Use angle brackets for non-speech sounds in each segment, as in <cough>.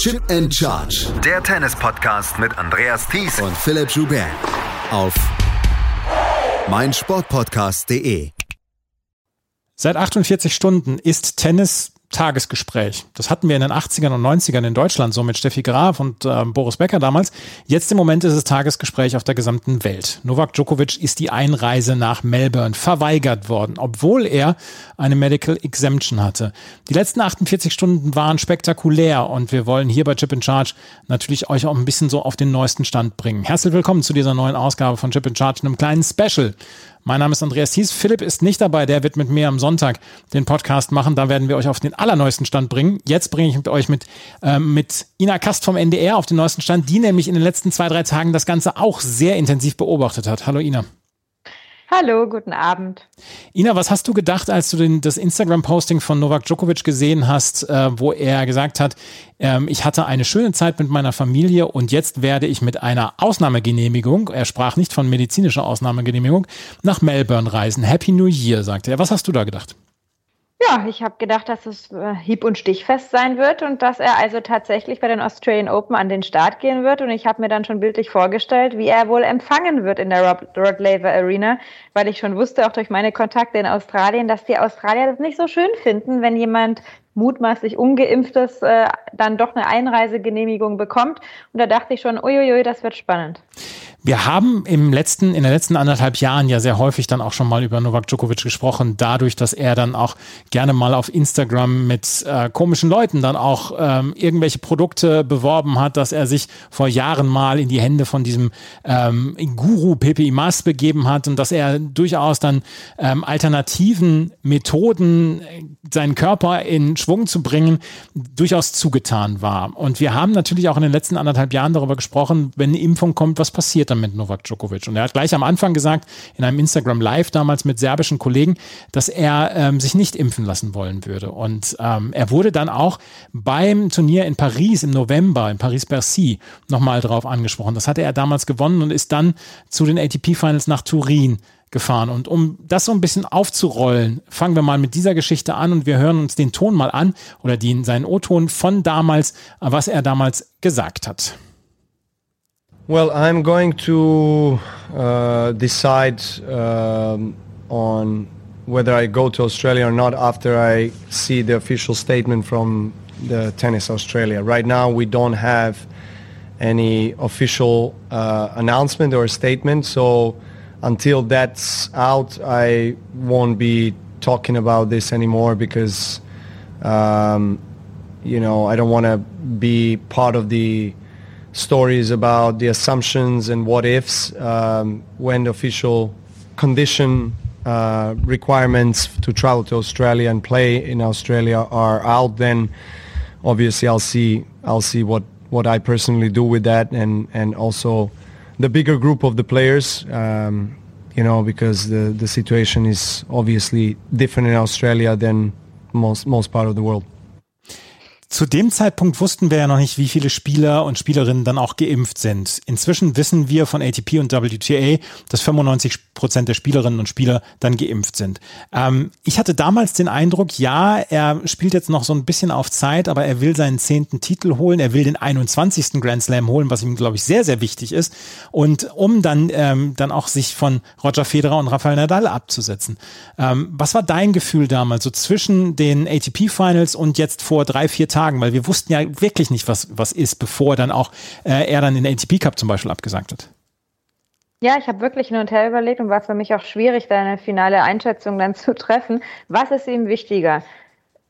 Chip and Charge. Der Tennis-Podcast mit Andreas Thies und Philipp Joubert. Auf meinsportpodcast.de. Seit 48 Stunden ist Tennis Tagesgespräch. Das hatten wir in den 80ern und 90ern in Deutschland, so mit Steffi Graf und äh, Boris Becker damals. Jetzt im Moment ist es Tagesgespräch auf der gesamten Welt. Novak Djokovic ist die Einreise nach Melbourne verweigert worden, obwohl er eine Medical Exemption hatte. Die letzten 48 Stunden waren spektakulär und wir wollen hier bei Chip in Charge natürlich euch auch ein bisschen so auf den neuesten Stand bringen. Herzlich willkommen zu dieser neuen Ausgabe von Chip in Charge, einem kleinen Special mein Name ist Andreas Thies. Philipp ist nicht dabei. Der wird mit mir am Sonntag den Podcast machen. Da werden wir euch auf den allerneuesten Stand bringen. Jetzt bringe ich mit euch mit, äh, mit Ina Kast vom NDR auf den neuesten Stand, die nämlich in den letzten zwei, drei Tagen das Ganze auch sehr intensiv beobachtet hat. Hallo Ina. Hallo, guten Abend. Ina, was hast du gedacht, als du den, das Instagram-Posting von Novak Djokovic gesehen hast, äh, wo er gesagt hat, ähm, ich hatte eine schöne Zeit mit meiner Familie und jetzt werde ich mit einer Ausnahmegenehmigung, er sprach nicht von medizinischer Ausnahmegenehmigung, nach Melbourne reisen. Happy New Year, sagte er. Was hast du da gedacht? Ja, ich habe gedacht, dass es äh, hieb- und stichfest sein wird und dass er also tatsächlich bei den Australian Open an den Start gehen wird. Und ich habe mir dann schon bildlich vorgestellt, wie er wohl empfangen wird in der Rod, Rod Laver Arena, weil ich schon wusste, auch durch meine Kontakte in Australien, dass die Australier das nicht so schön finden, wenn jemand mutmaßlich ungeimpftes äh, dann doch eine Einreisegenehmigung bekommt. Und da dachte ich schon, uiuiui, das wird spannend. Wir haben im letzten, in den letzten anderthalb Jahren ja sehr häufig dann auch schon mal über Novak Djokovic gesprochen, dadurch, dass er dann auch gerne mal auf Instagram mit äh, komischen Leuten dann auch ähm, irgendwelche Produkte beworben hat, dass er sich vor Jahren mal in die Hände von diesem ähm, Guru Pepe Imas begeben hat und dass er durchaus dann ähm, alternativen Methoden, äh, seinen Körper in Schwung zu bringen, durchaus zugetan war. Und wir haben natürlich auch in den letzten anderthalb Jahren darüber gesprochen, wenn eine Impfung kommt, was passiert dann mit Novak Djokovic. Und er hat gleich am Anfang gesagt, in einem Instagram Live damals mit serbischen Kollegen, dass er ähm, sich nicht impfen lassen wollen würde. Und ähm, er wurde dann auch beim Turnier in Paris im November, in Paris-Bercy, nochmal drauf angesprochen. Das hatte er damals gewonnen und ist dann zu den ATP-Finals nach Turin gefahren. Und um das so ein bisschen aufzurollen, fangen wir mal mit dieser Geschichte an und wir hören uns den Ton mal an oder den, seinen O-Ton von damals, was er damals gesagt hat. Well, I'm going to uh, decide um, on whether I go to Australia or not after I see the official statement from the Tennis Australia. Right now, we don't have any official uh, announcement or statement, so until that's out, I won't be talking about this anymore because, um, you know, I don't want to be part of the stories about the assumptions and what ifs um, when the official condition uh, requirements to travel to Australia and play in Australia are out, then obviously I'll see I'll see what, what I personally do with that and, and also the bigger group of the players, um, you know, because the, the situation is obviously different in Australia than most most part of the world. Zu dem Zeitpunkt wussten wir ja noch nicht, wie viele Spieler und Spielerinnen dann auch geimpft sind. Inzwischen wissen wir von ATP und WTA, dass 95 Prozent der Spielerinnen und Spieler dann geimpft sind. Ähm, ich hatte damals den Eindruck, ja, er spielt jetzt noch so ein bisschen auf Zeit, aber er will seinen zehnten Titel holen. Er will den 21. Grand Slam holen, was ihm, glaube ich, sehr, sehr wichtig ist. Und um dann, ähm, dann auch sich von Roger Federer und Rafael Nadal abzusetzen. Ähm, was war dein Gefühl damals, so zwischen den ATP-Finals und jetzt vor drei, vier Tagen? Tagen, weil wir wussten ja wirklich nicht, was, was ist, bevor dann auch äh, er dann in der ATP Cup zum Beispiel abgesagt hat. Ja, ich habe wirklich hin und her überlegt und war für mich auch schwierig, da eine finale Einschätzung dann zu treffen. Was ist ihm wichtiger?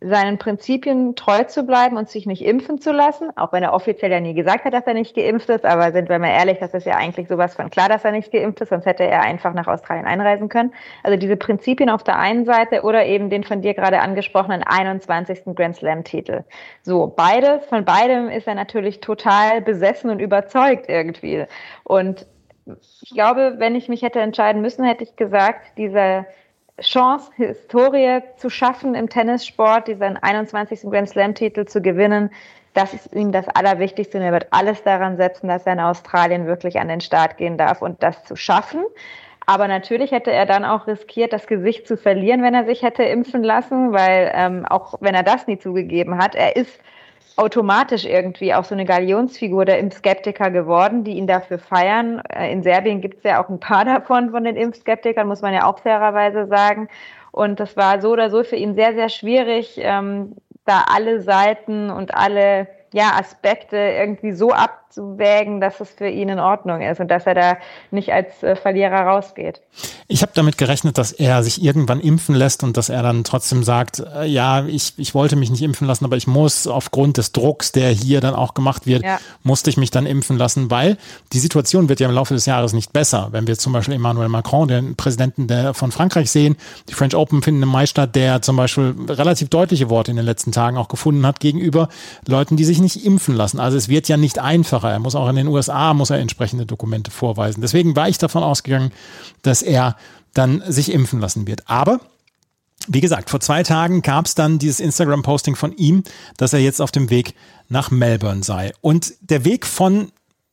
Seinen Prinzipien treu zu bleiben und sich nicht impfen zu lassen, auch wenn er offiziell ja nie gesagt hat, dass er nicht geimpft ist, aber sind wir mal ehrlich, das ist ja eigentlich sowas von klar, dass er nicht geimpft ist, sonst hätte er einfach nach Australien einreisen können. Also diese Prinzipien auf der einen Seite oder eben den von dir gerade angesprochenen 21. Grand Slam Titel. So, beides, von beidem ist er natürlich total besessen und überzeugt irgendwie. Und ich glaube, wenn ich mich hätte entscheiden müssen, hätte ich gesagt, dieser Chance, Historie zu schaffen im Tennissport, diesen 21. Grand Slam-Titel zu gewinnen. Das ist ihm das Allerwichtigste und er wird alles daran setzen, dass er in Australien wirklich an den Start gehen darf und das zu schaffen. Aber natürlich hätte er dann auch riskiert, das Gesicht zu verlieren, wenn er sich hätte impfen lassen, weil ähm, auch wenn er das nie zugegeben hat, er ist automatisch irgendwie auch so eine Galionsfigur der Impfskeptiker geworden, die ihn dafür feiern. Äh, in Serbien gibt es ja auch ein paar <laughs> davon von den Impfskeptikern, muss man ja auch fairerweise sagen. Und das war so oder so für ihn sehr, sehr schwierig, ähm, da alle Seiten und alle ja, Aspekte irgendwie so abzuwägen, dass es für ihn in Ordnung ist und dass er da nicht als äh, Verlierer rausgeht. Ich habe damit gerechnet, dass er sich irgendwann impfen lässt und dass er dann trotzdem sagt, äh, ja, ich, ich wollte mich nicht impfen lassen, aber ich muss aufgrund des Drucks, der hier dann auch gemacht wird, ja. musste ich mich dann impfen lassen, weil die Situation wird ja im Laufe des Jahres nicht besser. Wenn wir zum Beispiel Emmanuel Macron, den Präsidenten der, von Frankreich sehen, die French Open finden im Mai statt, der zum Beispiel relativ deutliche Worte in den letzten Tagen auch gefunden hat gegenüber Leuten, die sich nicht impfen lassen. Also es wird ja nicht einfacher. Er muss auch in den USA, muss er entsprechende Dokumente vorweisen. Deswegen war ich davon ausgegangen, dass er dann sich impfen lassen wird. Aber wie gesagt, vor zwei Tagen gab es dann dieses Instagram-Posting von ihm, dass er jetzt auf dem Weg nach Melbourne sei. Und der Weg von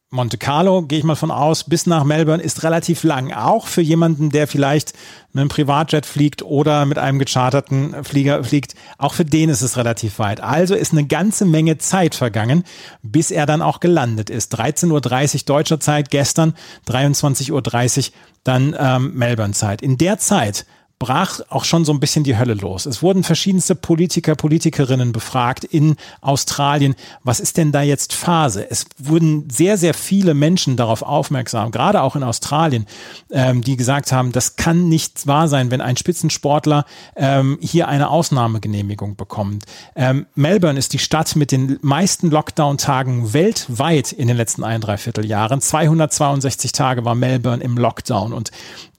Monte Carlo, gehe ich mal von aus, bis nach Melbourne ist relativ lang. Auch für jemanden, der vielleicht mit einem Privatjet fliegt oder mit einem gecharterten Flieger fliegt. Auch für den ist es relativ weit. Also ist eine ganze Menge Zeit vergangen, bis er dann auch gelandet ist. 13.30 Uhr deutscher Zeit gestern, 23.30 Uhr dann ähm, Melbourne Zeit. In der Zeit brach auch schon so ein bisschen die Hölle los. Es wurden verschiedenste Politiker, Politikerinnen befragt in Australien. Was ist denn da jetzt Phase? Es wurden sehr, sehr viele Menschen darauf aufmerksam, gerade auch in Australien, ähm, die gesagt haben, das kann nicht wahr sein, wenn ein Spitzensportler ähm, hier eine Ausnahmegenehmigung bekommt. Ähm, Melbourne ist die Stadt mit den meisten Lockdown-Tagen weltweit in den letzten ein, dreiviertel Jahren. 262 Tage war Melbourne im Lockdown und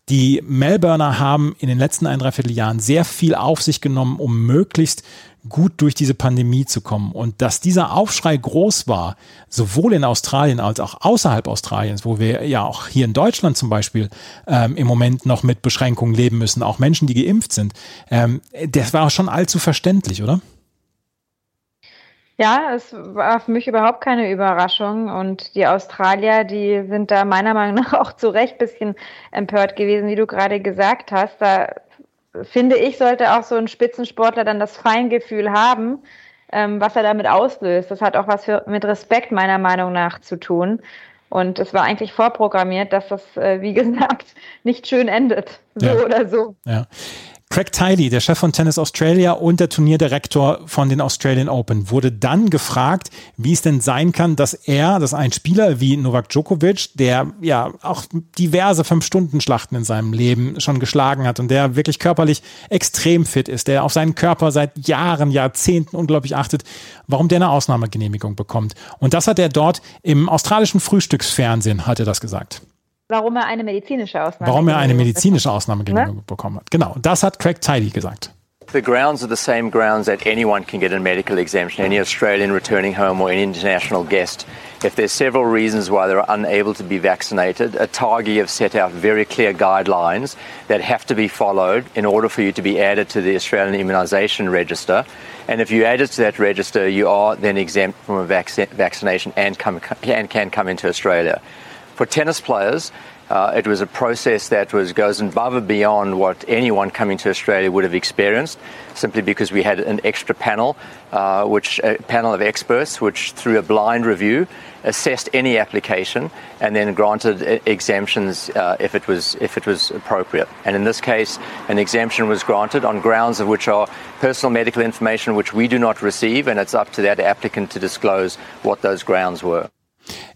die Melbourner haben in den letzten ein, dreiviertel Jahren sehr viel auf sich genommen, um möglichst gut durch diese Pandemie zu kommen. Und dass dieser Aufschrei groß war, sowohl in Australien als auch außerhalb Australiens, wo wir ja auch hier in Deutschland zum Beispiel ähm, im Moment noch mit Beschränkungen leben müssen, auch Menschen, die geimpft sind, ähm, das war schon allzu verständlich, oder? Ja, es war für mich überhaupt keine Überraschung. Und die Australier, die sind da meiner Meinung nach auch zu Recht ein bisschen empört gewesen, wie du gerade gesagt hast. Da finde ich, sollte auch so ein Spitzensportler dann das Feingefühl haben, ähm, was er damit auslöst. Das hat auch was für, mit Respekt meiner Meinung nach zu tun. Und es war eigentlich vorprogrammiert, dass das, äh, wie <laughs> gesagt, nicht schön endet. So ja. oder so. Ja. Craig Tiley, der Chef von Tennis Australia und der Turnierdirektor von den Australian Open, wurde dann gefragt, wie es denn sein kann, dass er, dass ein Spieler wie Novak Djokovic, der ja auch diverse Fünf-Stunden-Schlachten in seinem Leben schon geschlagen hat und der wirklich körperlich extrem fit ist, der auf seinen Körper seit Jahren, Jahrzehnten unglaublich achtet, warum der eine Ausnahmegenehmigung bekommt. Und das hat er dort im australischen Frühstücksfernsehen, hat er das gesagt warum er eine medizinische Ausnahme Warum er eine medizinische Ausnahmegenehmigung ne? bekommen hat. Genau, das hat Craig Tidy gesagt. The grounds are the same grounds that anyone can get a medical exemption, any Australian returning home or any international guest. If there's several reasons why they're unable to be vaccinated, ATAGI have set out very clear guidelines that have to be followed in order for you to be added to the Australian Immunisation Register. And if you add it to that register, you are then exempt from a vac vaccination and, come, and can come into Australia. For tennis players, uh, it was a process that was goes above and beyond what anyone coming to Australia would have experienced, simply because we had an extra panel, uh, which a panel of experts, which through a blind review assessed any application and then granted exemptions uh, if it was if it was appropriate. And in this case, an exemption was granted on grounds of which are personal medical information which we do not receive, and it's up to that applicant to disclose what those grounds were.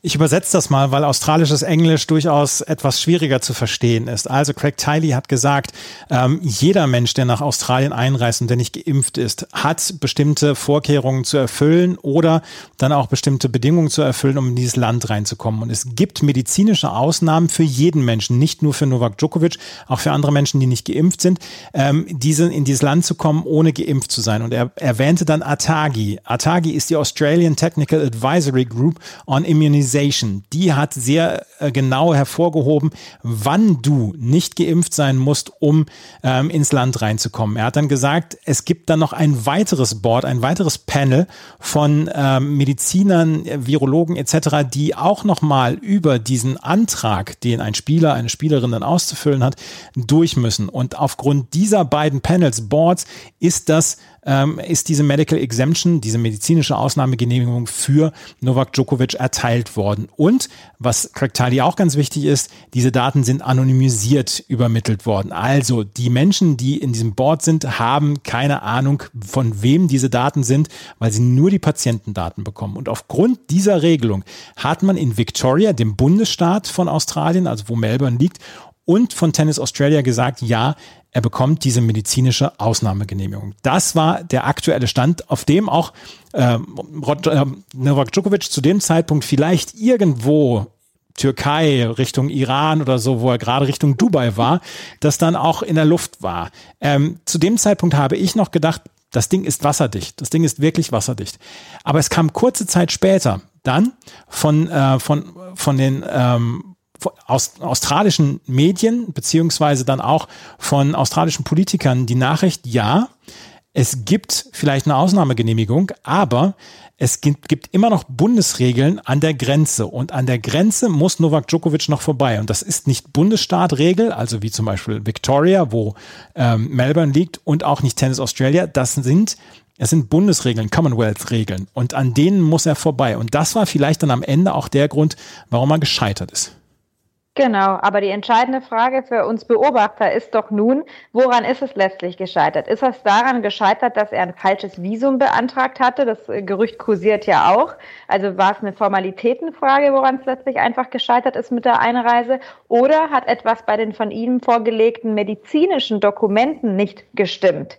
Ich übersetze das mal, weil australisches Englisch durchaus etwas schwieriger zu verstehen ist. Also Craig Tiley hat gesagt, ähm, jeder Mensch, der nach Australien einreist und der nicht geimpft ist, hat bestimmte Vorkehrungen zu erfüllen oder dann auch bestimmte Bedingungen zu erfüllen, um in dieses Land reinzukommen. Und es gibt medizinische Ausnahmen für jeden Menschen, nicht nur für Novak Djokovic, auch für andere Menschen, die nicht geimpft sind, ähm, diese, in dieses Land zu kommen, ohne geimpft zu sein. Und er erwähnte dann ATAGI. ATAGI ist die Australian Technical Advisory Group on Immunization Immunization, die hat sehr äh, genau hervorgehoben, wann du nicht geimpft sein musst, um ähm, ins Land reinzukommen. Er hat dann gesagt, es gibt dann noch ein weiteres Board, ein weiteres Panel von ähm, Medizinern, Virologen etc., die auch nochmal über diesen Antrag, den ein Spieler, eine Spielerin dann auszufüllen hat, durch müssen. Und aufgrund dieser beiden Panels, Boards, ist das ähm, ist diese Medical Exemption, diese medizinische Ausnahmegenehmigung für Novak Djokovic erteilt worden. Und was Craig auch ganz wichtig ist, diese Daten sind anonymisiert übermittelt worden. Also die Menschen, die in diesem Board sind, haben keine Ahnung, von wem diese Daten sind, weil sie nur die Patientendaten bekommen. Und aufgrund dieser Regelung hat man in Victoria, dem Bundesstaat von Australien, also wo Melbourne liegt, und von Tennis Australia gesagt, ja, er bekommt diese medizinische Ausnahmegenehmigung. Das war der aktuelle Stand, auf dem auch äh, Novak Djokovic zu dem Zeitpunkt vielleicht irgendwo Türkei, Richtung Iran oder so, wo er gerade Richtung Dubai war, das dann auch in der Luft war. Ähm, zu dem Zeitpunkt habe ich noch gedacht, das Ding ist wasserdicht. Das Ding ist wirklich wasserdicht. Aber es kam kurze Zeit später dann von, äh, von, von den ähm, aus australischen Medien beziehungsweise dann auch von australischen Politikern die Nachricht, ja, es gibt vielleicht eine Ausnahmegenehmigung, aber es gibt, gibt immer noch Bundesregeln an der Grenze. Und an der Grenze muss Novak Djokovic noch vorbei. Und das ist nicht Bundesstaatregel, also wie zum Beispiel Victoria, wo ähm, Melbourne liegt und auch nicht Tennis Australia, das sind es sind Bundesregeln, Commonwealth-Regeln. Und an denen muss er vorbei. Und das war vielleicht dann am Ende auch der Grund, warum er gescheitert ist. Genau, aber die entscheidende Frage für uns Beobachter ist doch nun, woran ist es letztlich gescheitert? Ist es daran gescheitert, dass er ein falsches Visum beantragt hatte? Das äh, Gerücht kursiert ja auch. Also war es eine Formalitätenfrage, woran es letztlich einfach gescheitert ist mit der Einreise? Oder hat etwas bei den von ihm vorgelegten medizinischen Dokumenten nicht gestimmt?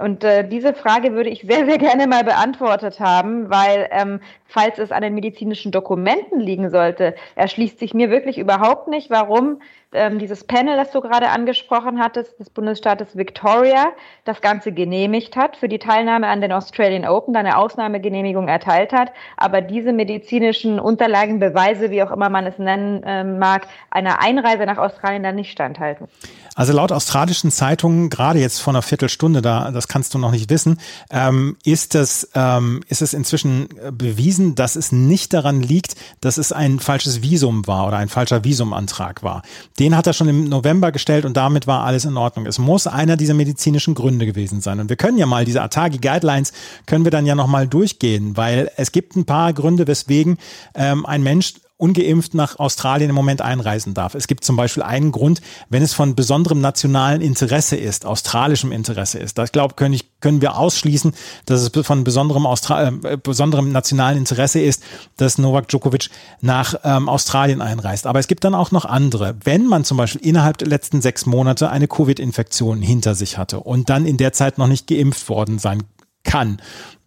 Und äh, diese Frage würde ich <laughs> sehr, sehr gerne mal beantwortet haben, weil ähm, falls es an den medizinischen Dokumenten liegen sollte, erschließt sich mir wirklich überhaupt nicht, warum ähm, dieses Panel, das du gerade angesprochen hattest, des Bundesstaates Victoria, das Ganze genehmigt hat, für die Teilnahme an den Australian Open, eine Ausnahmegenehmigung erteilt hat, aber diese medizinischen Unterlagen, Beweise, wie auch immer man es nennen äh, mag, einer Einreise nach Australien dann nicht standhalten. Also laut australischen Zeitungen, gerade jetzt vor einer Viertelstunde, da, das kannst du noch nicht wissen, ähm, ist, es, ähm, ist es inzwischen bewiesen, dass es nicht daran liegt, dass es ein falsches Visum war oder ein falscher Visumantrag war. Den hat er schon im November gestellt und damit war alles in Ordnung. Es muss einer dieser medizinischen Gründe gewesen sein. Und wir können ja mal diese Atagi Guidelines können wir dann ja nochmal durchgehen, weil es gibt ein paar Gründe, weswegen ähm, ein Mensch ungeimpft nach Australien im Moment einreisen darf. Es gibt zum Beispiel einen Grund, wenn es von besonderem nationalen Interesse ist, australischem Interesse ist. Das glaube können, ich, können wir ausschließen, dass es von besonderem, Austra äh, besonderem nationalen Interesse ist, dass Novak Djokovic nach ähm, Australien einreist. Aber es gibt dann auch noch andere. Wenn man zum Beispiel innerhalb der letzten sechs Monate eine Covid-Infektion hinter sich hatte und dann in der Zeit noch nicht geimpft worden sein kann,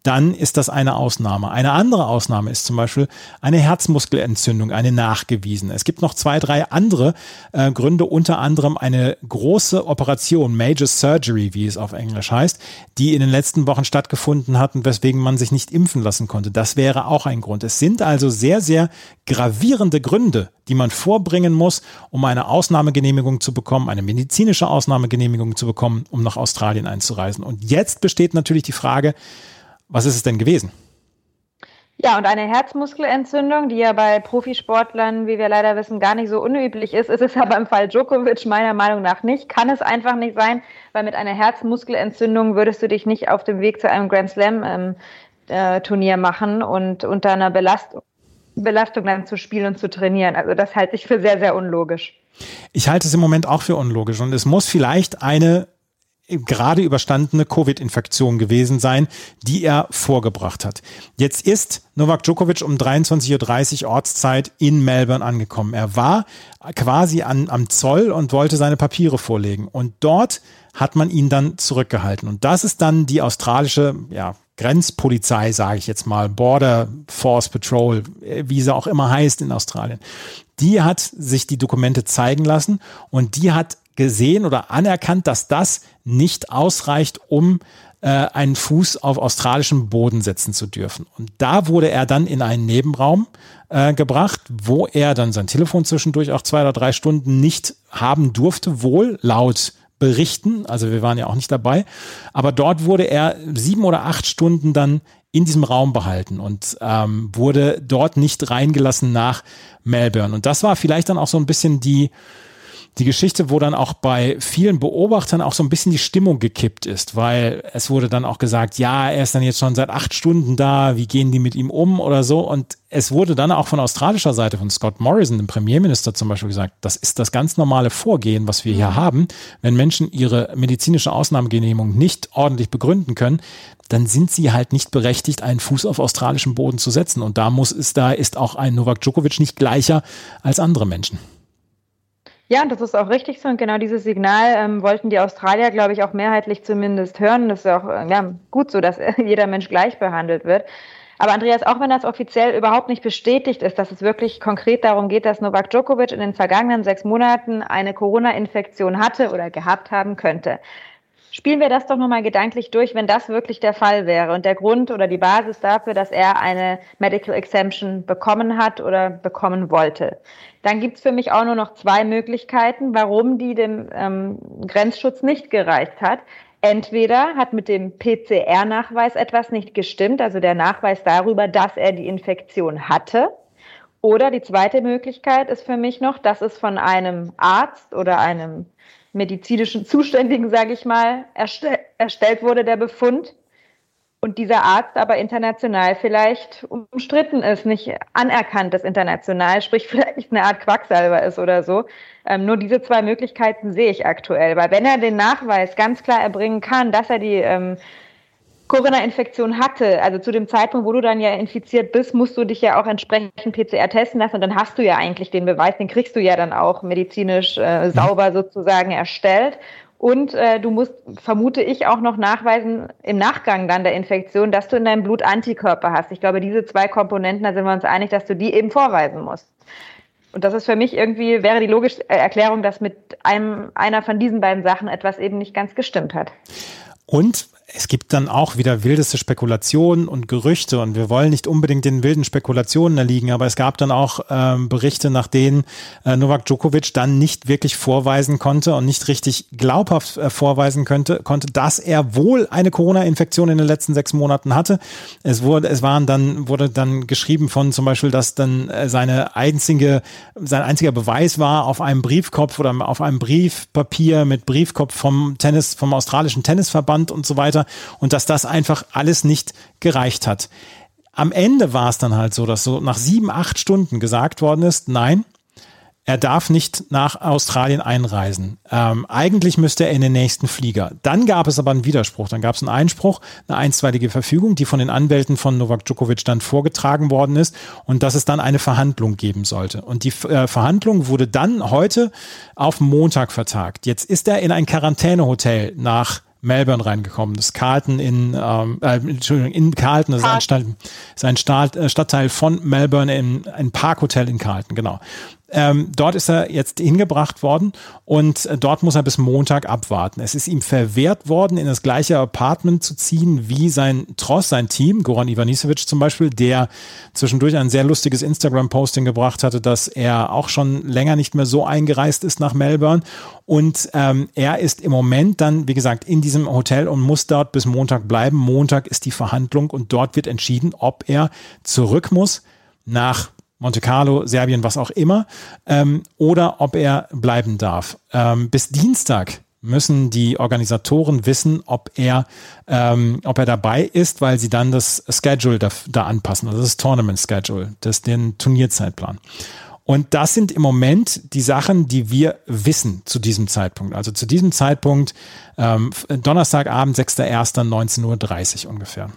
dann ist das eine Ausnahme. Eine andere Ausnahme ist zum Beispiel eine Herzmuskelentzündung, eine nachgewiesene. Es gibt noch zwei, drei andere äh, Gründe, unter anderem eine große Operation, Major Surgery, wie es auf Englisch heißt, die in den letzten Wochen stattgefunden hatten, weswegen man sich nicht impfen lassen konnte. Das wäre auch ein Grund. Es sind also sehr, sehr gravierende Gründe, die man vorbringen muss, um eine Ausnahmegenehmigung zu bekommen, eine medizinische Ausnahmegenehmigung zu bekommen, um nach Australien einzureisen. Und jetzt besteht natürlich die Frage, was ist es denn gewesen? Ja, und eine Herzmuskelentzündung, die ja bei Profisportlern, wie wir leider wissen, gar nicht so unüblich ist, ist es aber im Fall Djokovic meiner Meinung nach nicht. Kann es einfach nicht sein, weil mit einer Herzmuskelentzündung würdest du dich nicht auf dem Weg zu einem Grand Slam ähm, äh, Turnier machen und unter einer Belastung, Belastung dann zu spielen und zu trainieren. Also das halte ich für sehr, sehr unlogisch. Ich halte es im Moment auch für unlogisch und es muss vielleicht eine gerade überstandene Covid-Infektion gewesen sein, die er vorgebracht hat. Jetzt ist Novak Djokovic um 23.30 Uhr Ortszeit in Melbourne angekommen. Er war quasi an, am Zoll und wollte seine Papiere vorlegen. Und dort hat man ihn dann zurückgehalten. Und das ist dann die australische ja, Grenzpolizei, sage ich jetzt mal, Border Force Patrol, wie sie auch immer heißt in Australien. Die hat sich die Dokumente zeigen lassen und die hat gesehen oder anerkannt, dass das nicht ausreicht, um äh, einen Fuß auf australischem Boden setzen zu dürfen. Und da wurde er dann in einen Nebenraum äh, gebracht, wo er dann sein Telefon zwischendurch auch zwei oder drei Stunden nicht haben durfte, wohl laut Berichten, also wir waren ja auch nicht dabei, aber dort wurde er sieben oder acht Stunden dann in diesem Raum behalten und ähm, wurde dort nicht reingelassen nach Melbourne. Und das war vielleicht dann auch so ein bisschen die, die Geschichte, wo dann auch bei vielen Beobachtern auch so ein bisschen die Stimmung gekippt ist, weil es wurde dann auch gesagt, ja, er ist dann jetzt schon seit acht Stunden da, wie gehen die mit ihm um oder so. Und es wurde dann auch von australischer Seite, von Scott Morrison, dem Premierminister zum Beispiel gesagt, das ist das ganz normale Vorgehen, was wir hier haben. Wenn Menschen ihre medizinische Ausnahmegenehmigung nicht ordentlich begründen können, dann sind sie halt nicht berechtigt, einen Fuß auf australischem Boden zu setzen. Und da muss es, da ist auch ein Novak Djokovic nicht gleicher als andere Menschen. Ja, und das ist auch richtig so. Und genau dieses Signal ähm, wollten die Australier, glaube ich, auch mehrheitlich zumindest hören. Das ist auch äh, ja, gut so, dass <laughs> jeder Mensch gleich behandelt wird. Aber Andreas, auch wenn das offiziell überhaupt nicht bestätigt ist, dass es wirklich konkret darum geht, dass Novak Djokovic in den vergangenen sechs Monaten eine Corona-Infektion hatte oder gehabt haben könnte, Spielen wir das doch nochmal gedanklich durch, wenn das wirklich der Fall wäre und der Grund oder die Basis dafür, dass er eine Medical Exemption bekommen hat oder bekommen wollte. Dann gibt's für mich auch nur noch zwei Möglichkeiten, warum die dem ähm, Grenzschutz nicht gereicht hat. Entweder hat mit dem PCR-Nachweis etwas nicht gestimmt, also der Nachweis darüber, dass er die Infektion hatte. Oder die zweite Möglichkeit ist für mich noch, dass es von einem Arzt oder einem medizinischen Zuständigen, sage ich mal, erstell, erstellt wurde, der Befund. Und dieser Arzt aber international vielleicht umstritten ist, nicht anerkannt ist international, sprich <laughs> vielleicht eine Art Quacksalber ist oder so. Ähm, nur diese zwei Möglichkeiten sehe ich aktuell. Weil wenn er den Nachweis ganz klar erbringen kann, dass er die ähm, Corona-Infektion hatte, also zu dem Zeitpunkt, wo du dann ja infiziert bist, musst du dich ja auch entsprechend PCR testen lassen und dann hast du ja eigentlich den Beweis, den kriegst du ja dann auch medizinisch äh, sauber sozusagen erstellt. Und äh, du musst, vermute ich, auch noch nachweisen im Nachgang dann der Infektion, dass du in deinem Blut Antikörper hast. Ich glaube, diese zwei Komponenten, da sind wir uns einig, dass du die eben vorweisen musst. Und das ist für mich irgendwie, wäre die logische Erklärung, dass mit einem, einer von diesen beiden Sachen etwas eben nicht ganz gestimmt hat. Und es gibt dann auch wieder wildeste Spekulationen und Gerüchte und wir wollen nicht unbedingt den wilden Spekulationen erliegen, aber es gab dann auch ähm, Berichte, nach denen äh, Novak Djokovic dann nicht wirklich vorweisen konnte und nicht richtig glaubhaft äh, vorweisen könnte, konnte, dass er wohl eine Corona-Infektion in den letzten sechs Monaten hatte. Es wurde, es waren dann, wurde dann geschrieben von zum Beispiel, dass dann äh, seine einzige, sein einziger Beweis war auf einem Briefkopf oder auf einem Briefpapier mit Briefkopf vom Tennis, vom australischen Tennisverband und so weiter und dass das einfach alles nicht gereicht hat. Am Ende war es dann halt so, dass so nach sieben, acht Stunden gesagt worden ist, nein, er darf nicht nach Australien einreisen. Ähm, eigentlich müsste er in den nächsten Flieger. Dann gab es aber einen Widerspruch. Dann gab es einen Einspruch, eine einstweilige Verfügung, die von den Anwälten von Novak Djokovic dann vorgetragen worden ist und dass es dann eine Verhandlung geben sollte. Und die äh, Verhandlung wurde dann heute auf Montag vertagt. Jetzt ist er in ein Quarantänehotel nach Melbourne reingekommen. Das Carlton in, ähm, äh, Entschuldigung, in Carlton, das ist ein, Stadt, ist ein Stadt, äh, Stadtteil von Melbourne, in, ein Parkhotel in Carlton, genau. Ähm, dort ist er jetzt hingebracht worden und äh, dort muss er bis Montag abwarten. Es ist ihm verwehrt worden, in das gleiche Apartment zu ziehen wie sein Tross, sein Team, Goran Ivanisevic zum Beispiel, der zwischendurch ein sehr lustiges Instagram-Posting gebracht hatte, dass er auch schon länger nicht mehr so eingereist ist nach Melbourne. Und ähm, er ist im Moment dann, wie gesagt, in diesem Hotel und muss dort bis Montag bleiben. Montag ist die Verhandlung und dort wird entschieden, ob er zurück muss nach Monte Carlo, Serbien, was auch immer, ähm, oder ob er bleiben darf. Ähm, bis Dienstag müssen die Organisatoren wissen, ob er, ähm, ob er dabei ist, weil sie dann das Schedule da, da anpassen, also das Tournament Schedule, das den Turnierzeitplan. Und das sind im Moment die Sachen, die wir wissen zu diesem Zeitpunkt. Also zu diesem Zeitpunkt ähm, Donnerstagabend, 6.1.19.30 Uhr ungefähr.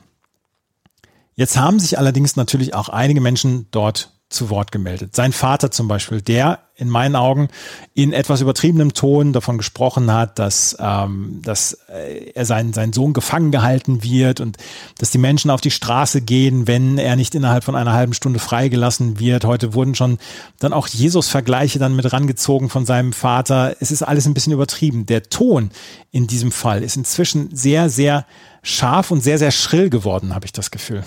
Jetzt haben sich allerdings natürlich auch einige Menschen dort zu Wort gemeldet. Sein Vater zum Beispiel, der in meinen Augen in etwas übertriebenem Ton davon gesprochen hat, dass, ähm, dass äh, er sein, sein Sohn gefangen gehalten wird und dass die Menschen auf die Straße gehen, wenn er nicht innerhalb von einer halben Stunde freigelassen wird. Heute wurden schon dann auch Jesus-Vergleiche dann mit rangezogen von seinem Vater. Es ist alles ein bisschen übertrieben. Der Ton in diesem Fall ist inzwischen sehr, sehr scharf und sehr, sehr schrill geworden, habe ich das Gefühl.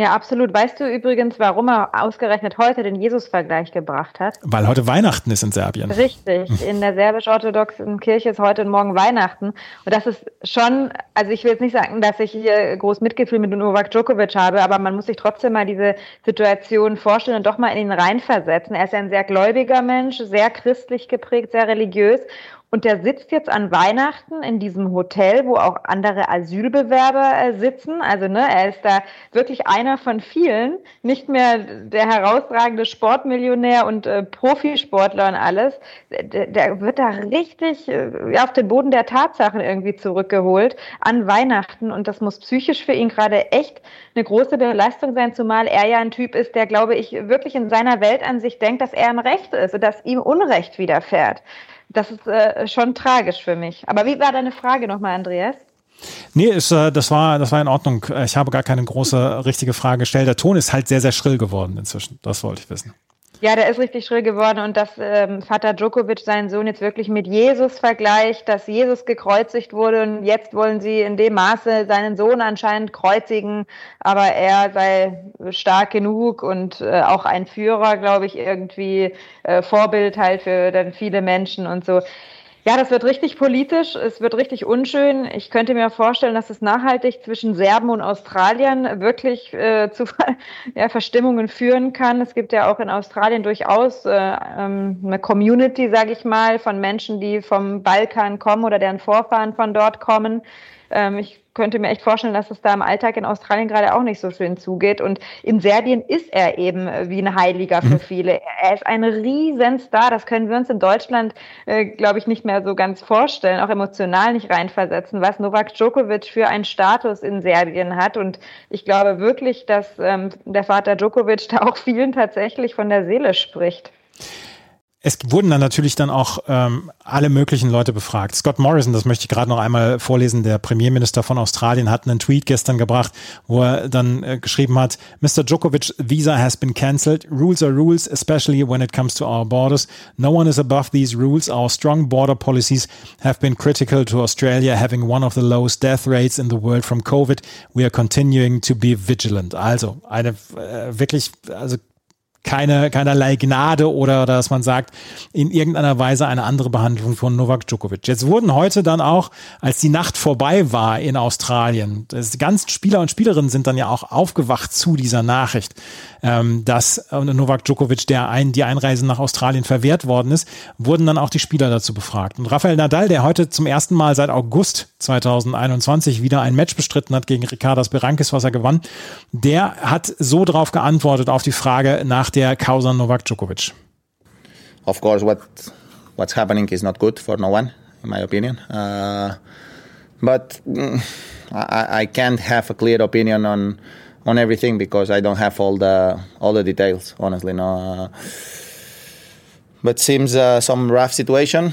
Ja, absolut. Weißt du übrigens, warum er ausgerechnet heute den Jesus-Vergleich gebracht hat? Weil heute Weihnachten ist in Serbien. Richtig. In der serbisch-orthodoxen Kirche ist heute und morgen Weihnachten. Und das ist schon, also ich will jetzt nicht sagen, dass ich hier groß Mitgefühl mit Novak Djokovic habe, aber man muss sich trotzdem mal diese Situation vorstellen und doch mal in ihn reinversetzen. Er ist ja ein sehr gläubiger Mensch, sehr christlich geprägt, sehr religiös. Und der sitzt jetzt an Weihnachten in diesem Hotel, wo auch andere Asylbewerber äh, sitzen. Also ne, er ist da wirklich einer von vielen, nicht mehr der herausragende Sportmillionär und äh, Profisportler und alles. Der, der wird da richtig äh, auf den Boden der Tatsachen irgendwie zurückgeholt an Weihnachten. Und das muss psychisch für ihn gerade echt eine große Belastung sein, zumal er ja ein Typ ist, der, glaube ich, wirklich in seiner Weltansicht denkt, dass er ein Recht ist und dass ihm Unrecht widerfährt das ist äh, schon tragisch für mich. Aber wie war deine Frage nochmal, Andreas? Nee, ist, äh, das, war, das war in Ordnung. Ich habe gar keine große richtige Frage gestellt. Der Ton ist halt sehr, sehr schrill geworden inzwischen. Das wollte ich wissen. Ja, der ist richtig schrill geworden und dass ähm, Vater Djokovic seinen Sohn jetzt wirklich mit Jesus vergleicht, dass Jesus gekreuzigt wurde und jetzt wollen sie in dem Maße seinen Sohn anscheinend kreuzigen, aber er sei stark genug und äh, auch ein Führer, glaube ich, irgendwie äh, Vorbild halt für dann viele Menschen und so. Ja, das wird richtig politisch, es wird richtig unschön. Ich könnte mir vorstellen, dass es nachhaltig zwischen Serben und Australiern wirklich äh, <laughs> zu ja, Verstimmungen führen kann. Es gibt ja auch in Australien durchaus äh, ähm, eine Community, sage ich mal, von Menschen, die vom Balkan kommen oder deren Vorfahren von dort kommen. Ähm, ich könnte mir echt vorstellen, dass es da im Alltag in Australien gerade auch nicht so schön zugeht. Und in Serbien ist er eben äh, wie ein Heiliger für mhm. viele. Er ist ein Riesenstar. Das können wir uns in Deutschland, äh, glaube ich, nicht mehr so ganz vorstellen, auch emotional nicht reinversetzen, was Novak Djokovic für einen Status in Serbien hat. Und ich glaube wirklich, dass ähm, der Vater Djokovic da auch vielen tatsächlich von der Seele spricht es wurden dann natürlich dann auch ähm, alle möglichen Leute befragt. Scott Morrison, das möchte ich gerade noch einmal vorlesen, der Premierminister von Australien, hat einen Tweet gestern gebracht, wo er dann äh, geschrieben hat, Mr. Djokovic's visa has been cancelled. Rules are rules, especially when it comes to our borders. No one is above these rules. Our strong border policies have been critical to Australia having one of the lowest death rates in the world from COVID. We are continuing to be vigilant. Also eine äh, wirklich, also keine, keinerlei Gnade oder dass man sagt, in irgendeiner Weise eine andere Behandlung von Novak Djokovic. Jetzt wurden heute dann auch, als die Nacht vorbei war in Australien, das, ganz Spieler und Spielerinnen sind dann ja auch aufgewacht zu dieser Nachricht, ähm, dass äh, Novak Djokovic, der ein, die Einreise nach Australien verwehrt worden ist, wurden dann auch die Spieler dazu befragt. Und Rafael Nadal, der heute zum ersten Mal seit August 2021 wieder ein Match bestritten hat gegen Ricardas Berankis, was er gewann, der hat so darauf geantwortet auf die Frage nach der Causa Novak Djokovic? Of course, what what's happening is not good for no one, in my opinion. Uh, but mm, I, I can't have a clear opinion on on everything because I don't have all the all the details, honestly. No, uh, but seems uh, some rough situation.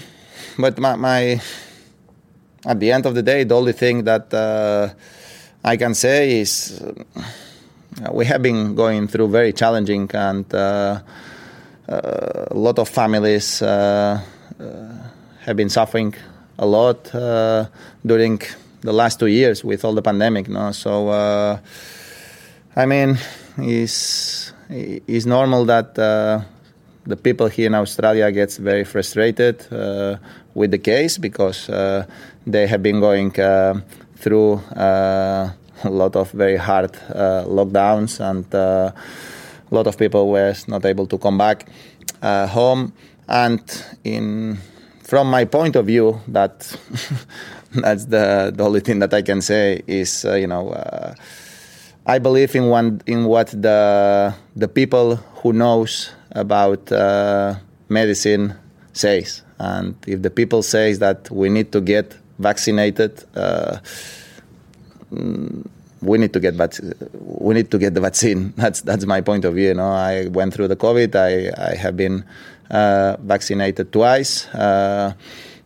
But my, my, at the end of the day, the only thing that uh, I can say is uh, we have been going through very challenging and uh, uh, a lot of families have been suffering a lot during the last two years with all the pandemic. No? So, I mean, it's, it's normal that uh, the people here in Australia gets very frustrated uh, with the case because uh, they have been going through a lot of very hard uh, lockdowns, and uh, a lot of people were not able to come back uh, home. And in from my point of view, that <laughs> that's the, the only thing that I can say is you know. I believe in one in what the the people who knows about uh, medicine says, and if the people says that we need to get vaccinated, uh, we need to get vac- we need to get the vaccine. <laughs> That's that's my point of view. You know, I went through the COVID. I I have been uh, vaccinated twice, uh,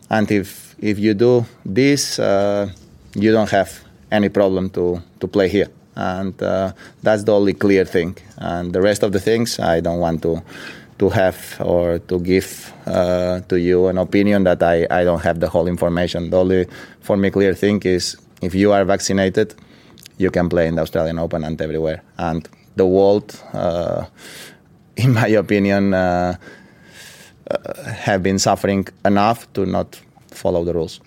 and if if you do this, uh, you don't have any problem to to play here. And uh, that's the only clear thing. And the rest of the things, I don't want to to have or to give uh, to you an opinion that I, I don't have the whole information. The only for me clear thing is if you are vaccinated you can play in the Australian Open and everywhere. And the world, uh, <laughs> in my opinion, uh, uh, have been suffering enough to not follow the rules.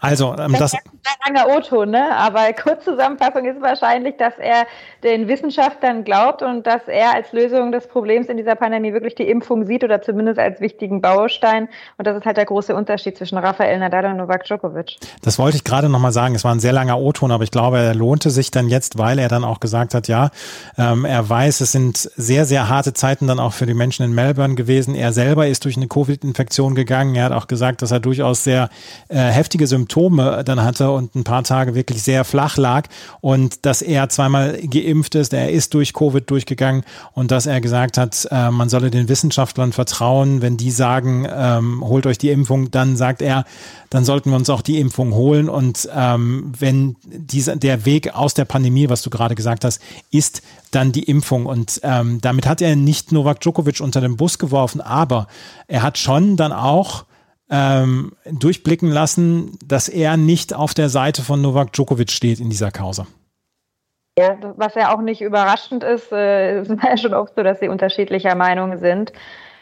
Also, ähm, das, ein langer O-Ton, ne? aber Kurzzusammenfassung ist wahrscheinlich, dass er den Wissenschaftlern glaubt und dass er als Lösung des Problems in dieser Pandemie wirklich die Impfung sieht oder zumindest als wichtigen Baustein. Und das ist halt der große Unterschied zwischen Rafael Nadal und Novak Djokovic. Das wollte ich gerade nochmal sagen. Es war ein sehr langer O-Ton, aber ich glaube, er lohnte sich dann jetzt, weil er dann auch gesagt hat, ja, ähm, er weiß, es sind sehr, sehr harte Zeiten dann auch für die Menschen in Melbourne gewesen. Er selber ist durch eine Covid-Infektion gegangen. Er hat auch gesagt, dass er durchaus sehr äh, heftige Symptome dann hatte und ein paar Tage wirklich sehr flach lag und dass er zweimal geimpft ist, er ist durch Covid durchgegangen und dass er gesagt hat, äh, man solle den Wissenschaftlern vertrauen, wenn die sagen, ähm, holt euch die Impfung, dann sagt er, dann sollten wir uns auch die Impfung holen und ähm, wenn dieser, der Weg aus der Pandemie, was du gerade gesagt hast, ist dann die Impfung und ähm, damit hat er nicht Novak Djokovic unter den Bus geworfen, aber er hat schon dann auch ähm, durchblicken lassen, dass er nicht auf der Seite von Novak Djokovic steht in dieser Causa. Ja, was ja auch nicht überraschend ist, äh, ist <laughs> ja schon oft so, dass sie unterschiedlicher Meinung sind.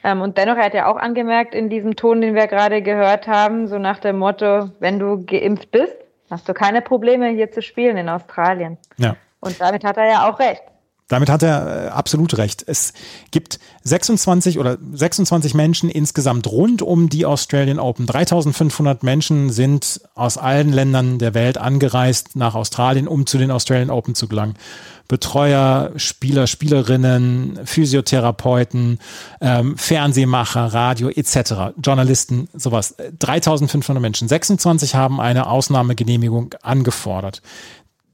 Ähm, und dennoch hat er auch angemerkt in diesem Ton, den wir gerade gehört haben, so nach dem Motto, wenn du geimpft bist, hast du keine Probleme hier zu spielen in Australien. Ja. Und damit hat er ja auch recht. Damit hat er äh, absolut recht. Es gibt 26 oder 26 Menschen insgesamt rund um die Australian Open. 3500 Menschen sind aus allen Ländern der Welt angereist nach Australien, um zu den Australian Open zu gelangen. Betreuer, Spieler, Spielerinnen, Physiotherapeuten, ähm, Fernsehmacher, Radio etc., Journalisten, sowas. 3500 Menschen. 26 haben eine Ausnahmegenehmigung angefordert.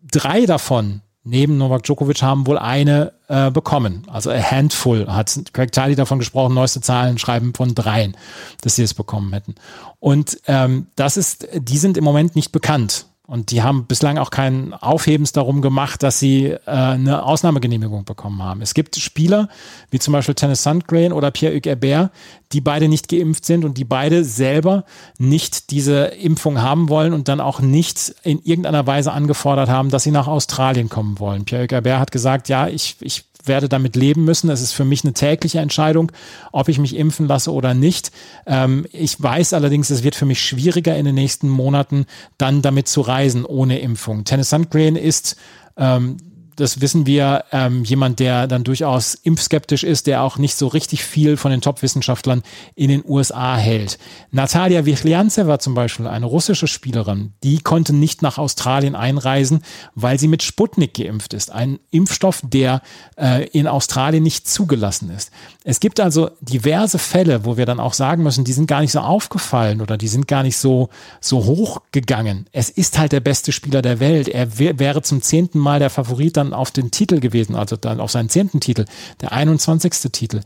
Drei davon neben Novak Djokovic haben wohl eine äh, bekommen. Also a handful hat Craig Tiley davon gesprochen, neueste Zahlen schreiben von dreien, dass sie es bekommen hätten. Und ähm, das ist, die sind im Moment nicht bekannt. Und die haben bislang auch kein Aufhebens darum gemacht, dass sie äh, eine Ausnahmegenehmigung bekommen haben. Es gibt Spieler, wie zum Beispiel Tennis Sandgren oder Pierre-Hugues Herbert, die beide nicht geimpft sind und die beide selber nicht diese Impfung haben wollen und dann auch nicht in irgendeiner Weise angefordert haben, dass sie nach Australien kommen wollen. Pierre-Hugues Herbert hat gesagt, ja, ich, ich werde damit leben müssen. Es ist für mich eine tägliche Entscheidung, ob ich mich impfen lasse oder nicht. Ähm, ich weiß allerdings, es wird für mich schwieriger in den nächsten Monaten dann damit zu reisen ohne Impfung. Tennis Sandgren ist ähm, das wissen wir, ähm, jemand, der dann durchaus impfskeptisch ist, der auch nicht so richtig viel von den Top-Wissenschaftlern in den USA hält. Natalia Wichliantseva zum Beispiel, eine russische Spielerin, die konnte nicht nach Australien einreisen, weil sie mit Sputnik geimpft ist. Ein Impfstoff, der äh, in Australien nicht zugelassen ist. Es gibt also diverse Fälle, wo wir dann auch sagen müssen, die sind gar nicht so aufgefallen oder die sind gar nicht so, so hoch gegangen. Es ist halt der beste Spieler der Welt. Er wäre zum zehnten Mal der Favorit dann auf den Titel gewesen, also dann auf seinen zehnten Titel, der 21. Titel.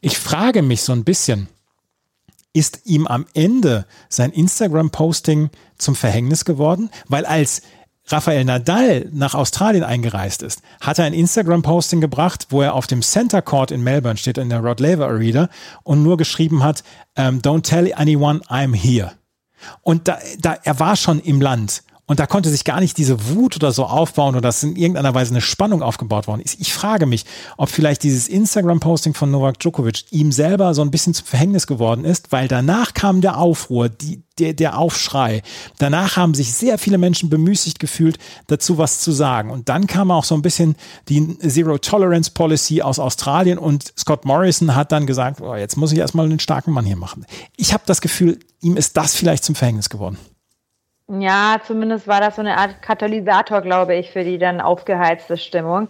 Ich frage mich so ein bisschen, ist ihm am Ende sein Instagram-Posting zum Verhängnis geworden? Weil als Rafael Nadal nach Australien eingereist ist, hat er ein Instagram-Posting gebracht, wo er auf dem Center Court in Melbourne steht, in der Rod Laver Arena, und nur geschrieben hat, ähm, don't tell anyone I'm here. Und da, da, er war schon im Land und da konnte sich gar nicht diese Wut oder so aufbauen oder dass in irgendeiner Weise eine Spannung aufgebaut worden ist. Ich frage mich, ob vielleicht dieses Instagram-Posting von Novak Djokovic ihm selber so ein bisschen zum Verhängnis geworden ist, weil danach kam der Aufruhr, die, der, der Aufschrei. Danach haben sich sehr viele Menschen bemüßigt gefühlt, dazu was zu sagen. Und dann kam auch so ein bisschen die Zero Tolerance Policy aus Australien und Scott Morrison hat dann gesagt, oh, jetzt muss ich erstmal einen starken Mann hier machen. Ich habe das Gefühl, ihm ist das vielleicht zum Verhängnis geworden. Ja, zumindest war das so eine Art Katalysator, glaube ich, für die dann aufgeheizte Stimmung.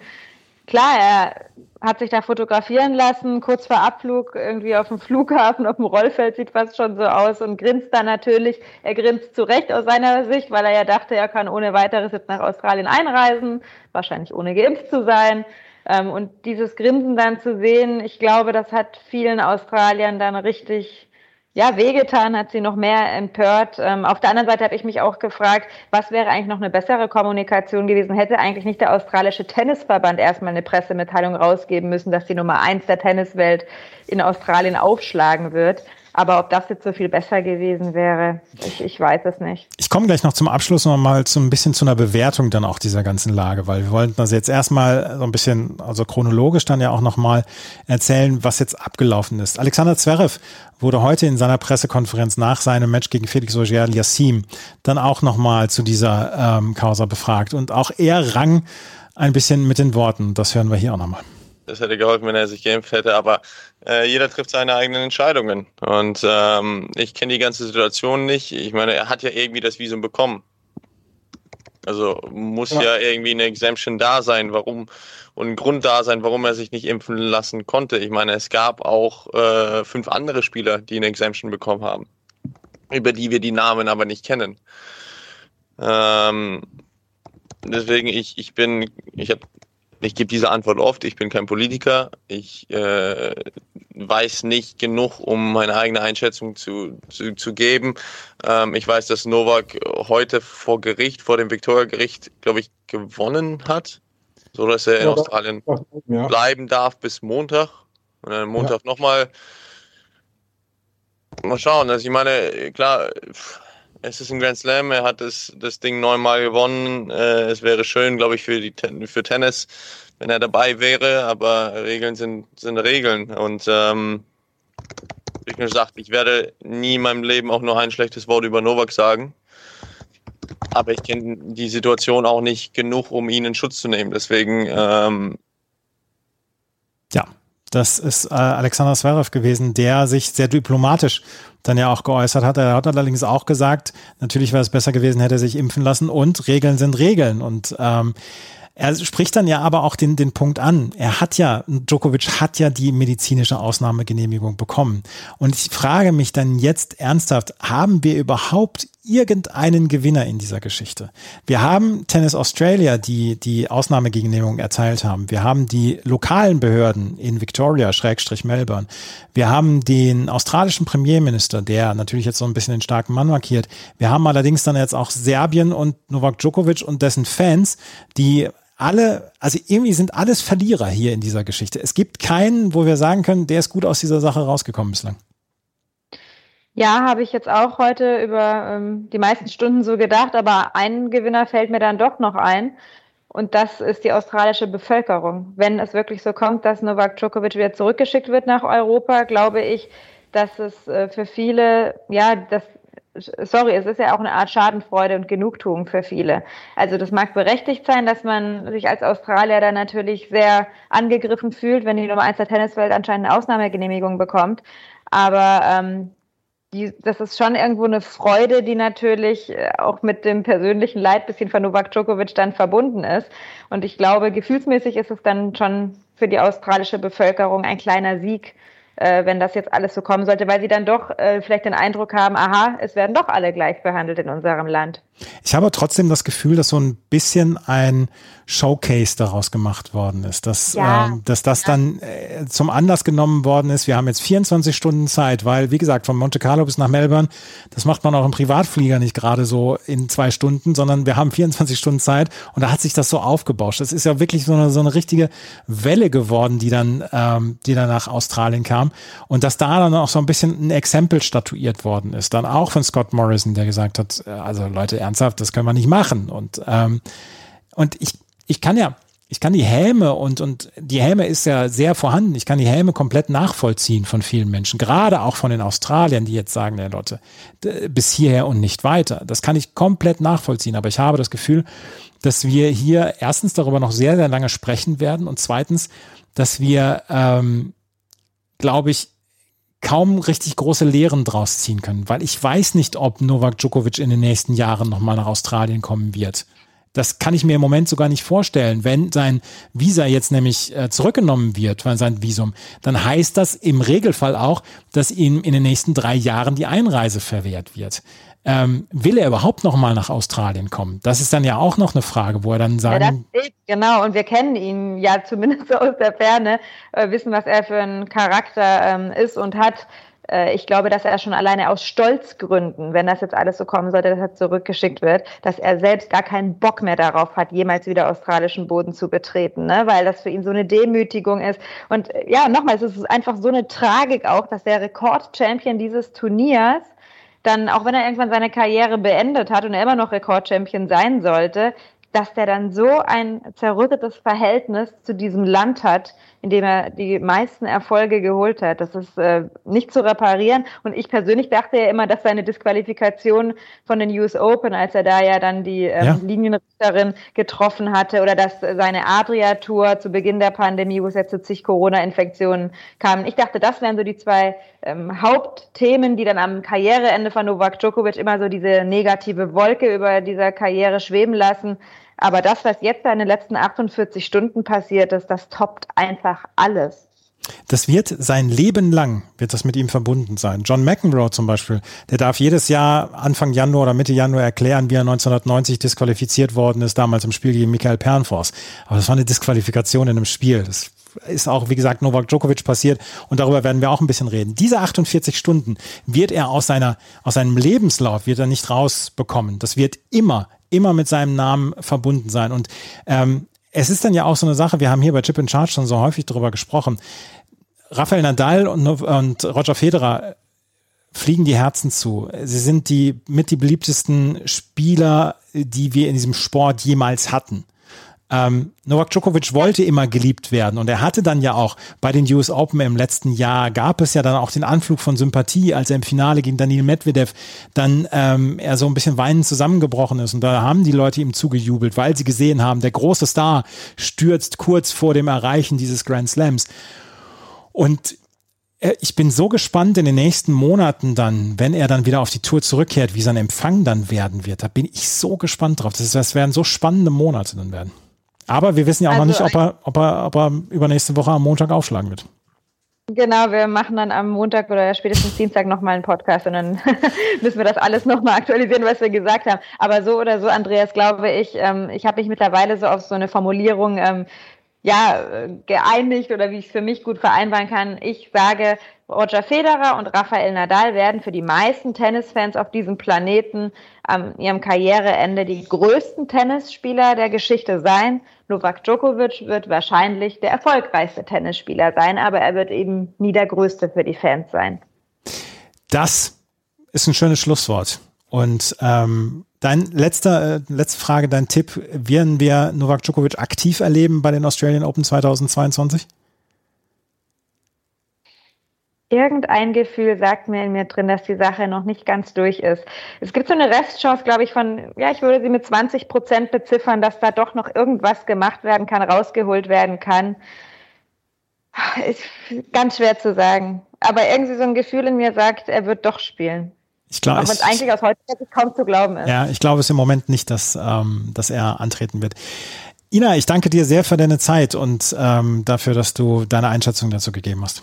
Klar, er hat sich da fotografieren lassen, kurz vor Abflug, irgendwie auf dem Flughafen, auf dem Rollfeld, sieht fast schon so aus und grinst da natürlich. Er grinst zu Recht aus seiner Sicht, weil er ja dachte, er kann ohne weiteres jetzt nach Australien einreisen, wahrscheinlich ohne geimpft zu sein. Ähm, und dieses Grinsen dann zu sehen, ich glaube, das hat vielen Australiern dann richtig ja, wehgetan, hat sie noch mehr empört. Ähm, auf der anderen Seite habe ich mich auch gefragt, was wäre eigentlich noch eine bessere Kommunikation gewesen? Hätte eigentlich nicht der australische Tennisverband erstmal eine Pressemitteilung rausgeben müssen, dass die Nummer eins der Tenniswelt in Australien aufschlagen wird? Aber ob das jetzt so viel besser gewesen wäre, ich, ich weiß es nicht. Ich komme gleich noch zum Abschluss noch mal so ein bisschen zu einer Bewertung dann auch dieser ganzen Lage, weil wir wollten das jetzt erstmal so ein bisschen, also chronologisch dann ja auch noch mal erzählen, was jetzt abgelaufen ist. Alexander Zverev wurde heute in seiner Pressekonferenz nach seinem Match gegen Felix Auger-Aliassime dann auch noch mal zu dieser ähm, Causa befragt und auch er rang ein bisschen mit den Worten. Das hören wir hier auch noch mal. Das hätte geholfen, wenn er sich geimpft hätte, aber äh, jeder trifft seine eigenen Entscheidungen. Und ähm, ich kenne die ganze Situation nicht. Ich meine, er hat ja irgendwie das Visum bekommen. Also muss ja. ja irgendwie eine Exemption da sein, warum und ein Grund da sein, warum er sich nicht impfen lassen konnte. Ich meine, es gab auch äh, fünf andere Spieler, die eine Exemption bekommen haben, über die wir die Namen aber nicht kennen. Ähm, deswegen ich ich bin ich habe ich gebe diese Antwort oft. Ich bin kein Politiker. Ich äh, weiß nicht genug, um meine eigene Einschätzung zu, zu, zu geben. Ähm, ich weiß, dass Novak heute vor Gericht, vor dem Victoria-Gericht, glaube ich, gewonnen hat, so dass er in ja, Australien ja. bleiben darf bis Montag. Und dann Montag ja. nochmal. Mal schauen. Also ich meine, klar, es ist ein Grand Slam, er hat das, das Ding neunmal gewonnen. Äh, es wäre schön, glaube ich, für, die, für Tennis, wenn er dabei wäre, aber Regeln sind, sind Regeln. Und ähm, wie gesagt, ich werde nie in meinem Leben auch nur ein schlechtes Wort über Novak sagen. Aber ich kenne die Situation auch nicht genug, um ihn in Schutz zu nehmen. Deswegen. Ähm, ja, das ist äh, Alexander Zverev gewesen, der sich sehr diplomatisch dann ja auch geäußert hat. Er hat allerdings auch gesagt, natürlich wäre es besser gewesen, hätte er sich impfen lassen und Regeln sind Regeln. Und ähm, er spricht dann ja aber auch den, den Punkt an. Er hat ja, Djokovic hat ja die medizinische Ausnahmegenehmigung bekommen. Und ich frage mich dann jetzt ernsthaft, haben wir überhaupt irgendeinen Gewinner in dieser Geschichte? Wir haben Tennis Australia, die die Ausnahmegenehmigung erteilt haben. Wir haben die lokalen Behörden in Victoria, Schrägstrich Melbourne. Wir haben den australischen Premierminister, der natürlich jetzt so ein bisschen den starken Mann markiert. Wir haben allerdings dann jetzt auch Serbien und Novak Djokovic und dessen Fans, die alle, also irgendwie sind alles Verlierer hier in dieser Geschichte. Es gibt keinen, wo wir sagen können, der ist gut aus dieser Sache rausgekommen bislang. Ja, habe ich jetzt auch heute über ähm, die meisten Stunden so gedacht, aber ein Gewinner fällt mir dann doch noch ein. Und das ist die australische Bevölkerung. Wenn es wirklich so kommt, dass Novak Djokovic wieder zurückgeschickt wird nach Europa, glaube ich, dass es äh, für viele, ja, das sorry, es ist ja auch eine Art Schadenfreude und Genugtuung für viele. Also das mag berechtigt sein, dass man sich als Australier dann natürlich sehr angegriffen fühlt, wenn die Nummer 1 der Tenniswelt anscheinend eine Ausnahmegenehmigung bekommt. Aber ähm, die, das ist schon irgendwo eine Freude, die natürlich äh, auch mit dem persönlichen Leid bisschen von Novak Djokovic dann verbunden ist. Und ich glaube, gefühlsmäßig ist es dann schon für die australische Bevölkerung ein kleiner Sieg, äh, wenn das jetzt alles so kommen sollte, weil sie dann doch äh, vielleicht den Eindruck haben, aha, es werden doch alle gleich behandelt in unserem Land. Ich habe trotzdem das Gefühl, dass so ein bisschen ein Showcase daraus gemacht worden ist, dass, ja. äh, dass das dann äh, zum Anlass genommen worden ist. Wir haben jetzt 24 Stunden Zeit, weil, wie gesagt, von Monte Carlo bis nach Melbourne, das macht man auch im Privatflieger nicht gerade so in zwei Stunden, sondern wir haben 24 Stunden Zeit und da hat sich das so aufgebauscht. Das ist ja wirklich so eine, so eine richtige Welle geworden, die dann, ähm, die dann nach Australien kam und dass da dann auch so ein bisschen ein Exempel statuiert worden ist. Dann auch von Scott Morrison, der gesagt hat, äh, also Leute, ernsthaft, das können wir nicht machen. Und, ähm, und ich, ich kann ja, ich kann die Häme und, und die Häme ist ja sehr vorhanden. Ich kann die Häme komplett nachvollziehen von vielen Menschen, gerade auch von den Australiern, die jetzt sagen, ja Leute, bis hierher und nicht weiter. Das kann ich komplett nachvollziehen. Aber ich habe das Gefühl, dass wir hier erstens darüber noch sehr, sehr lange sprechen werden und zweitens, dass wir, ähm, glaube ich, kaum richtig große Lehren draus ziehen können, weil ich weiß nicht, ob Novak Djokovic in den nächsten Jahren nochmal nach Australien kommen wird. Das kann ich mir im Moment sogar nicht vorstellen. Wenn sein Visa jetzt nämlich äh, zurückgenommen wird, weil sein Visum, dann heißt das im Regelfall auch, dass ihm in den nächsten drei Jahren die Einreise verwehrt wird. Ähm, will er überhaupt noch mal nach Australien kommen? Das ist dann ja auch noch eine Frage, wo er dann sagen. Ja, ist, genau, und wir kennen ihn ja <laughs> zumindest aus der Ferne, äh, wissen, was er für ein Charakter ähm, ist und hat. äh, ich glaube, dass er schon alleine aus Stolzgründen, wenn das jetzt alles so kommen sollte, dass er zurückgeschickt wird, dass er selbst gar keinen Bock mehr darauf hat, jemals wieder australischen Boden zu betreten, ne? weil das für ihn so eine Demütigung ist. Und ja, nochmal, es ist einfach so eine Tragik auch, dass der Rekordchampion dieses Turniers dann, auch wenn er irgendwann seine Karriere beendet hat und er immer noch Rekordchampion sein sollte, dass der dann so ein zerrüttetes Verhältnis zu diesem Land hat, in dem er die meisten Erfolge geholt hat. Das ist äh, nicht zu reparieren. Und ich persönlich dachte ja immer, dass seine Disqualifikation von den US Open, als er da ja dann die ähm, ja. Linienrichterin getroffen hatte, oder dass seine Adria-Tour zu Beginn der Pandemie, wo es zu zig Corona-Infektionen kam. Ich dachte, das wären so die zwei ähm, Hauptthemen, die dann am Karriereende von Novak Djokovic immer so diese negative Wolke über dieser Karriere schweben lassen. Aber das, was jetzt in den letzten 48 Stunden passiert ist, das toppt einfach alles. Das wird sein Leben lang, wird das mit ihm verbunden sein. John McEnroe zum Beispiel, der darf jedes Jahr Anfang Januar oder Mitte Januar erklären, wie er 1990 disqualifiziert worden ist, damals im Spiel gegen Michael Pernfors. Aber das war eine Disqualifikation in einem Spiel. Das ist auch, wie gesagt, Novak Djokovic passiert und darüber werden wir auch ein bisschen reden. Diese 48 Stunden wird er aus seiner, aus seinem Lebenslauf wird er nicht rausbekommen. Das wird immer, immer mit seinem Namen verbunden sein. Und ähm, es ist dann ja auch so eine Sache, wir haben hier bei Chip in Charge schon so häufig darüber gesprochen. Rafael Nadal und, und Roger Federer fliegen die Herzen zu. Sie sind die mit die beliebtesten Spieler, die wir in diesem Sport jemals hatten. Ähm, Novak Djokovic wollte immer geliebt werden und er hatte dann ja auch bei den US Open im letzten Jahr gab es ja dann auch den Anflug von Sympathie, als er im Finale gegen Daniel Medvedev dann ähm, er so ein bisschen weinend zusammengebrochen ist und da haben die Leute ihm zugejubelt, weil sie gesehen haben, der große Star stürzt kurz vor dem Erreichen dieses Grand Slams und äh, ich bin so gespannt in den nächsten Monaten dann, wenn er dann wieder auf die Tour zurückkehrt, wie sein Empfang dann werden wird. Da bin ich so gespannt drauf. Das, das werden so spannende Monate dann werden. Aber wir wissen ja auch also noch nicht, ob er, ob, er, ob er übernächste Woche am Montag aufschlagen wird. Genau, wir machen dann am Montag oder spätestens Dienstag nochmal einen Podcast und dann <laughs> müssen wir das alles nochmal aktualisieren, was wir gesagt haben. Aber so oder so, Andreas, glaube ich, ähm, ich habe mich mittlerweile so auf so eine Formulierung ähm, ja, geeinigt oder wie ich es für mich gut vereinbaren kann. Ich sage, Roger Federer und Rafael Nadal werden für die meisten Tennisfans auf diesem Planeten an ihrem Karriereende die größten Tennisspieler der Geschichte sein. Novak Djokovic wird wahrscheinlich der erfolgreichste Tennisspieler sein, aber er wird eben nie der größte für die Fans sein. Das ist ein schönes Schlusswort. Und ähm, dein letzter, äh, letzte Frage, dein Tipp, werden wir Novak Djokovic aktiv erleben bei den Australian Open 2022? Irgendein Gefühl sagt mir in mir drin, dass die Sache noch nicht ganz durch ist. Es gibt so eine Restchance, glaube ich, von, ja, ich würde sie mit 20 Prozent beziffern, dass da doch noch irgendwas gemacht werden kann, rausgeholt werden kann. Ist ganz schwer zu sagen. Aber irgendwie so ein Gefühl in mir sagt, er wird doch spielen. Ich glaube, Auch wenn es eigentlich aus heutiger Sicht kaum zu glauben ist. Ja, ich glaube es im Moment nicht, dass, ähm, dass er antreten wird. Ina, ich danke dir sehr für deine Zeit und ähm, dafür, dass du deine Einschätzung dazu gegeben hast.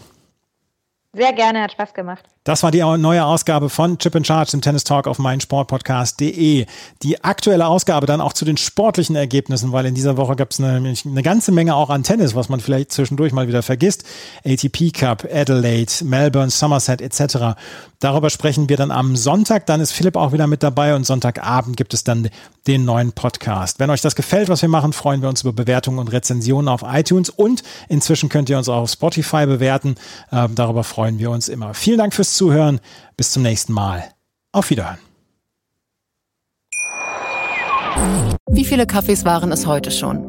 Sehr gerne, hat Spaß gemacht. Das war die neue Ausgabe von Chip in Charge, dem Tennis Talk auf meinsportpodcast.de. Die aktuelle Ausgabe dann auch zu den sportlichen Ergebnissen, weil in dieser Woche gab es eine, eine, ganze Menge auch an Tennis, was man vielleicht zwischendurch mal wieder vergisst. ATP Cup, Adelaide, Melbourne, Somerset etc. Darüber sprechen wir dann am Sonntag. Dann ist Philipp auch wieder mit dabei und Sonntagabend gibt es dann den neuen Podcast. Wenn euch das gefällt, was wir machen, freuen wir uns über Bewertungen und Rezensionen auf iTunes und inzwischen könnt ihr uns auch auf Spotify bewerten. Äh, darüber freuen wir uns immer. Vielen Dank fürs Zuhören. Bis zum nächsten Mal. Auf Wiederhören. Wie viele Kaffees waren es heute schon?